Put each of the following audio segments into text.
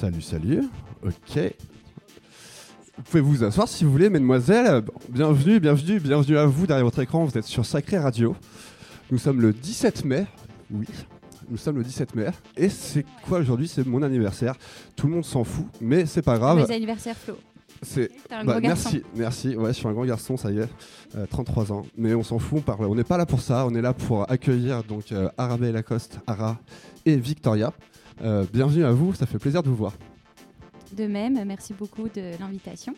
Salut, salut. Ok. Vous pouvez vous asseoir si vous voulez, mesdemoiselles? Bienvenue, bienvenue, bienvenue à vous derrière votre écran. Vous êtes sur Sacré Radio. Nous sommes le 17 mai. Oui, nous sommes le 17 mai. Et c'est quoi aujourd'hui? C'est mon anniversaire. Tout le monde s'en fout, mais c'est pas grave. Mes anniversaires, Flo. C'est un bah, garçon. merci, merci. Ouais, je suis un grand garçon, ça y est, Euh, 33 ans. Mais on s'en fout, on parle. On n'est pas là pour ça. On est là pour accueillir donc euh, Arabelle Lacoste, Ara et Victoria. Euh, bienvenue à vous. Ça fait plaisir de vous voir. De même, merci beaucoup de l'invitation.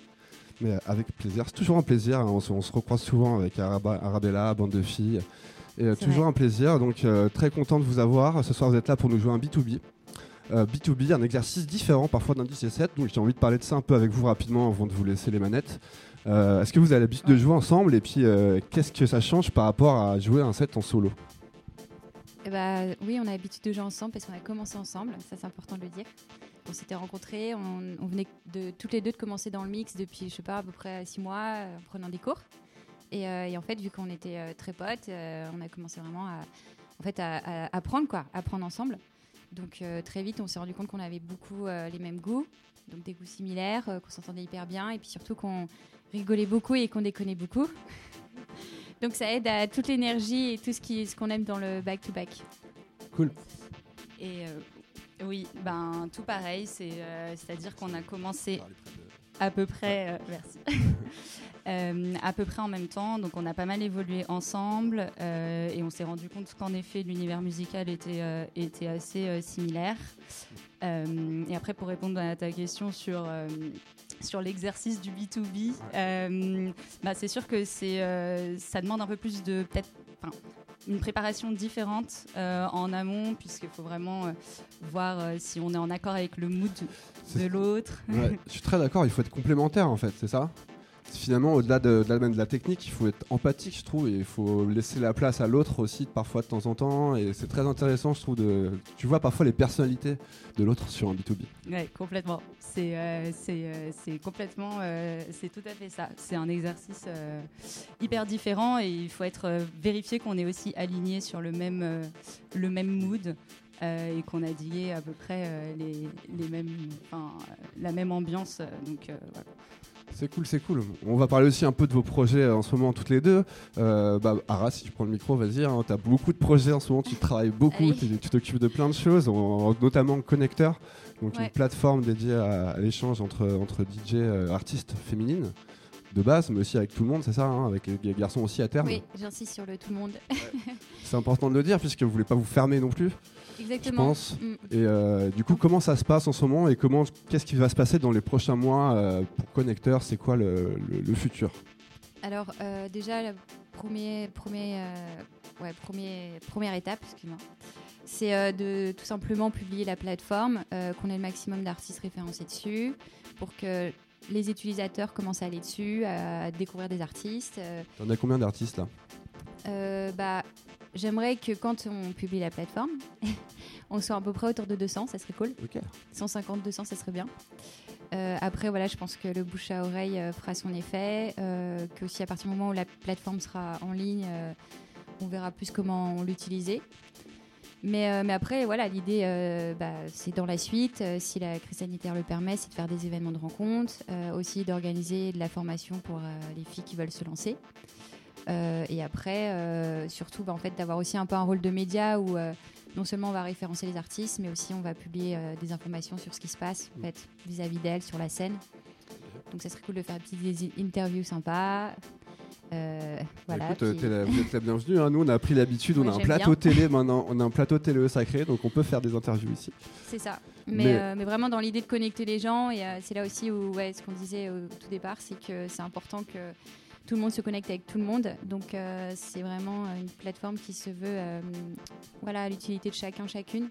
Mais avec plaisir, c'est toujours un plaisir. hein. On, se, on se recroise souvent avec Araba- Arabella, bande de filles. Et euh, toujours vrai. un plaisir. Donc euh, très content de vous avoir. Ce soir, vous êtes là pour nous jouer un B2B. Euh, B2B, un exercice différent parfois d'un 10 et 7. Donc j'ai envie de parler de ça un peu avec vous rapidement avant de vous laisser les manettes. Est-ce que vous avez l'habitude de jouer ensemble? Et puis qu'est-ce que ça change par rapport à jouer un set en solo? Bah, oui, on a l'habitude de jouer ensemble parce qu'on a commencé ensemble, ça c'est important de le dire. On s'était rencontrés, on, venait de, toutes les deux de commencer dans le mix depuis, je sais pas, à peu près six mois euh, en prenant des cours. Et, euh, et en fait, vu qu'on était euh, très potes, on a commencé vraiment à, en fait, à, apprendre, quoi, apprendre ensemble. Donc très vite, on s'est rendu compte qu'on avait beaucoup les mêmes goûts, donc des goûts similaires, qu'on s'entendait hyper bien, et puis surtout qu'on rigolait beaucoup et qu'on déconnait beaucoup. donc ça aide à toute l'énergie et tout ce qu'on aime dans le back-to-back. Cool. Et euh, oui, ben tout pareil, euh, à dire qu'on a commencé à peu près, euh, merci, Euh, à peu près en même temps. Donc on a pas mal évolué ensemble euh, et on s'est rendu compte qu'en effet l'univers musical était était assez similaire. Et après pour répondre à ta question sur sur l'exercice du B2B, euh, bah, c'est sûr que c'est euh, ça demande un peu plus de peut-être une préparation différente euh, en amont puisqu'il faut vraiment euh, voir euh, si on est en accord avec le mood de l'autre. Ouais, je suis très d'accord, il faut être complémentaire en fait, c'est ça? Finalement, au-delà de, la, technique, il faut être empathique, je trouve, et il faut laisser la place à l'autre aussi, parfois de temps en temps. Et c'est très intéressant, je trouve, de. Tu vois parfois les personnalités de l'autre sur un B2B. Ouais, complètement. C'est euh, euh, complètement, euh, c'est tout à fait ça. C'est un exercice hyper différent et il faut être vérifié qu'on est aussi aligné sur le même le même mood. et qu'on a dit à peu près les, les mêmes, la même ambiance. donc voilà. C'est cool, c'est cool. On va parler aussi un peu de vos projets euh, en ce moment, toutes les deux. Euh, bah, Ara, si tu prends le micro, vas-y. Hein, tu as beaucoup de projets en ce moment, tu travailles beaucoup, Allez. tu t'occupes de plein de choses, en- notamment Connecteur, donc une plateforme dédiée à, à l'échange entre, entre DJ euh, artistes féminines de base, mais aussi avec tout le monde, c'est ça, hein, avec les garçons aussi à terme. Oui, j'insiste sur le tout le monde. C'est important de le dire puisque vous voulez pas vous fermer non plus, je Exactement. pense. Mm. Et euh, du coup, comment ça se passe en ce moment et comment, qu'est-ce qui va se passer dans les prochains mois euh, pour Connecteur? C'est quoi le, le- le futur? Alors euh, déjà, la premier, premier, ouais, premier, première étape, excuse-moi, c'est de tout simplement publier la plateforme, qu'on ait le maximum d'artistes référencés dessus, pour que les utilisateurs commencent à aller dessus, à découvrir des artistes. T'en as combien d'artistes là? Bah, J'aimerais que quand on publie la plateforme, on soit à peu près autour de 200, ça serait cool. Ok. 150, 200, ça serait bien. Euh, après, voilà, je pense que le bouche à oreille euh, fera son effet. Euh, que aussi à partir du moment où la plateforme sera en ligne, euh, on verra plus comment l'utiliser. Mais, mais après, voilà, l'idée, bah, c'est dans la suite, si la crise sanitaire le permet, c'est de faire des événements de rencontres, euh, aussi d'organiser de la formation pour les filles qui veulent se lancer. Euh, et après, euh, surtout, bah, en fait, d'avoir aussi un peu un rôle de média où euh, non seulement on va référencer les artistes, mais aussi on va publier des informations sur ce qui se passe en fait, vis-à-vis d'elles sur la scène. Donc ça serait cool de faire des petites interviews sympas. Euh, voilà. Écoute, puis- t'es la- vous êtes la bienvenue. hein. Nous, on a pris l'habitude. On a un plateau bien. télé maintenant. On a un plateau télé sacré, donc on peut faire des interviews ici. C'est ça. Mais, Mais- mais vraiment dans l'idée de connecter les gens. Et c'est là aussi où ouais, ce qu'on disait au tout départ, c'est que c'est important que tout le monde se connecte avec tout le monde. Donc euh, c'est vraiment euh, une plateforme qui se veut euh, voilà, à l'utilité de chacun, chacune,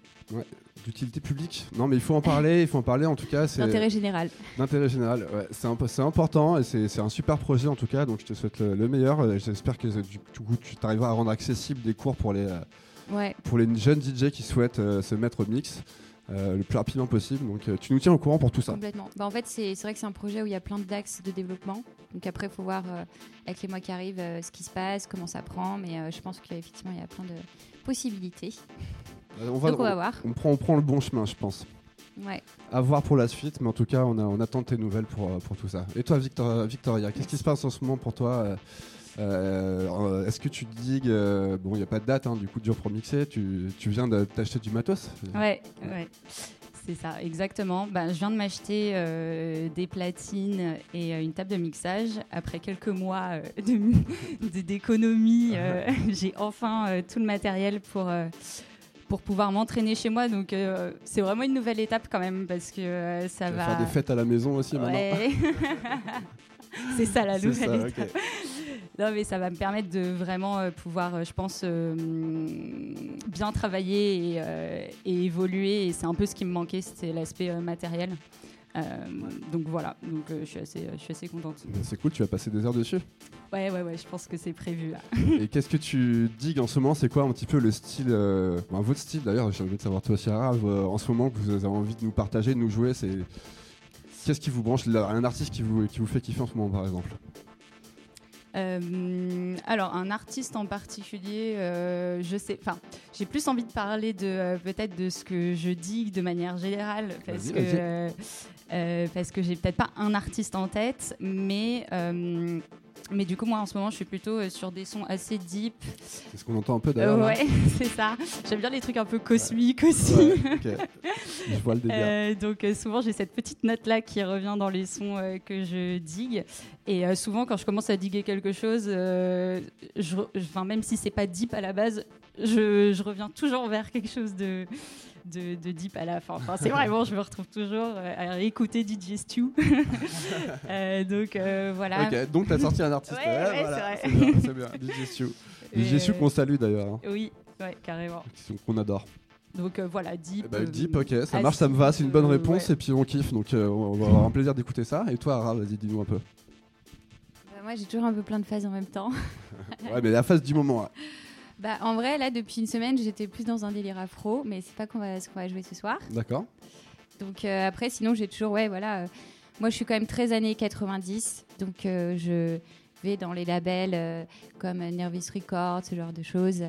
D'utilité publique. Non, mais il faut en parler. Il faut en parler. En tout cas, c'est d'intérêt général. d'intérêt général. Ouais, c'est imp- c'est important et c'est c'est un super projet en tout cas. Donc je te souhaite le, le meilleur. J'espère que du coup, tu arriveras à rendre accessible des cours pour les Ouais, pour les jeunes DJ qui souhaitent euh, se mettre au mix euh, le plus rapidement possible. Donc euh, tu nous tiens au courant pour tout ça. complètement. Bah, en fait, c'est vrai que c'est un projet où il y a plein d'axes de développement. Donc après, il faut voir euh, avec les mois qui arrivent ce qui se passe, comment ça prend. Mais je pense qu'effectivement, il y a plein de possibilités. On va, Donc on va voir. on prend, on prend le bon chemin, je pense. Ouais. À voir pour la suite, mais en tout cas, on, a, on attend tes nouvelles pour, pour tout ça. Et toi, Victoria, Victoria qu'est-ce qui se passe en ce moment pour toi euh, Est-ce que tu digues euh, Bon, il n'y a pas de date, hein, du coup, dur pour mixer. Tu, tu viens de t'acheter du matos Ouais, ouais. C'est ça, exactement. Ben, je viens de m'acheter euh, des platines et euh, une table de mixage. Après quelques mois d'économie, j'ai enfin tout le matériel pour, pour pouvoir m'entraîner chez moi. Donc euh, c'est vraiment une nouvelle étape quand même parce que euh, ça va... faire des fêtes à la maison aussi maintenant Ouais. c'est ça la nouvelle ça, étape. Non, mais ça va me permettre de vraiment euh, pouvoir, euh, je pense, euh, bien travailler et, euh, et évoluer. Et c'est un peu ce qui me manquait, c'était l'aspect euh, matériel. Donc voilà, donc je suis assez, je suis assez contente. C'est cool, tu vas passer des heures dessus. Ouais, ouais, ouais, je pense que c'est prévu là. Et qu'est-ce que tu digues en ce moment? C'est quoi un petit peu le style, votre style d'ailleurs J'ai envie de savoir toi, Ciara, en ce moment que vous avez envie de nous partager, de nous jouer. C'est qu'est-ce qui vous branche là, Un artiste qui vous qui vous fait kiffer en ce moment, par exemple Euh, alors, un artiste en particulier, euh, je sais, enfin, j'ai plus envie de parler de euh, peut-être de ce que je dis de manière générale, parce que parce que j'ai peut-être pas un artiste en tête, mais mais du coup, moi, en ce moment, je suis plutôt euh, sur des sons assez deep. C'est ce qu'on entend un peu d'ailleurs. ouais, c'est ça. J'aime bien les trucs un peu cosmiques aussi. Ouais. Je vois le délire. Euh, donc euh, souvent j'ai cette petite note là qui revient dans les sons euh, que je digue et souvent quand je commence à diguer quelque chose, je même si c'est pas deep à la base, je, je reviens toujours vers quelque chose de, de, de deep à la fin. Enfin, c'est vraiment, je me retrouve toujours euh, à réécouter DJ Stew. Euh, donc euh, voilà. Donc t'as sorti un artiste. Ouais, ouais, voilà, c'est bien, c'est bien. DJ Stu. DJ Stu euh, qu'on salue d'ailleurs, hein, Oui, ouais, carrément. qu'on adore. Donc euh, voilà, deep. Euh, deep, ok, ça marche, ça me va, c'est une bonne euh, réponse ouais. et puis on kiffe, donc euh, on va avoir un plaisir d'écouter ça. Et toi, Ara, vas-y, dis-nous un peu. Bah, moi, j'ai toujours un peu plein de phases en même temps. Ouais, mais la phase du moment. là. Bah, en vrai, là, depuis une semaine, j'étais plus dans un délire afro, mais c'est pas qu'on va, ce qu'on va jouer ce soir. D'accord Donc euh, après, sinon, j'ai toujours, ouais, voilà. euh, moi, je suis quand même très années 90, donc euh, je vais dans les labels euh, comme Nervous Records, ce genre de choses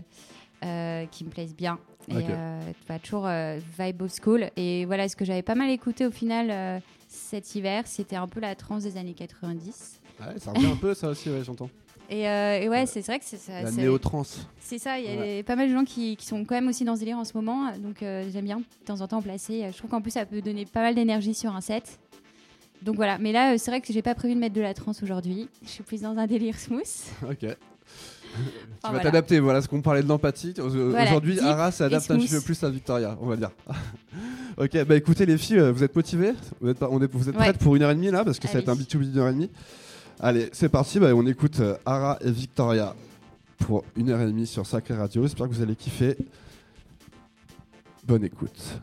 euh, qui me plaisent bien. Et Ok. euh, bah, toujours euh, vibe old school. Et voilà, ce que j'avais pas mal écouté au final euh, cet hiver, c'était un peu la trance des années 90. Ouais, ça revient un peu, ça aussi, ouais, j'entends. Et, euh, et ouais, c'est vrai que c'est ça. La néo-trance. C'est ça, il y a Ouais. pas mal de gens qui, qui sont quand même aussi dans ce délire en ce moment, donc euh, j'aime bien de temps en temps placer. Je trouve qu'en plus ça peut donner pas mal d'énergie sur un set. Donc voilà, mais là euh, c'est vrai que j'ai pas prévu de mettre de la trance aujourd'hui. Je suis plus dans un délire smooth. Ok. tu vas voilà. t'adapter, voilà ce qu'on parlait de l'empathie. Voilà, Aujourd'hui, Ara s'adapte un petit peu plus à Victoria, on va dire. ok, bah écoutez les filles, euh, vous êtes motivées? Vous êtes, pas- on est, vous êtes Ouais. prêtes pour une heure et demie là? Parce que ça va être un Allez. B2B d'une heure et demie. Allez, c'est parti, bah, on écoute euh, Ara et Victoria pour une heure et demie sur Sacré Radio. J'espère que vous allez kiffer. Bonne écoute.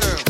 girl.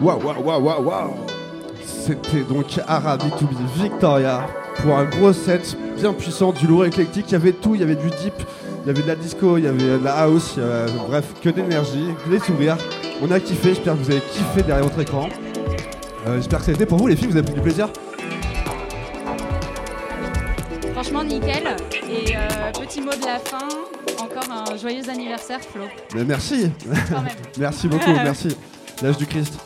Waouh, waouh, waouh, waouh, waouh C'était donc Arabi to be Victoria pour un gros set bien puissant, du lourd éclectique. Il y avait tout, il y avait du deep, il y avait de la disco, il y avait de la house, bref, que d'énergie, des sourires. On a kiffé, j'espère que vous avez kiffé derrière votre écran. Euh, j'espère que ça a été pour vous les filles, vous avez pris du plaisir Franchement nickel. Et euh, petit mot de la fin, encore un joyeux anniversaire Flo. Mais merci. merci beaucoup, merci. L'âge du Christ.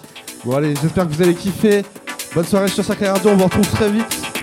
Bon allez, j'espère que vous allez kiffer. Bonne soirée sur Sacré Radio, on vous retrouve très vite.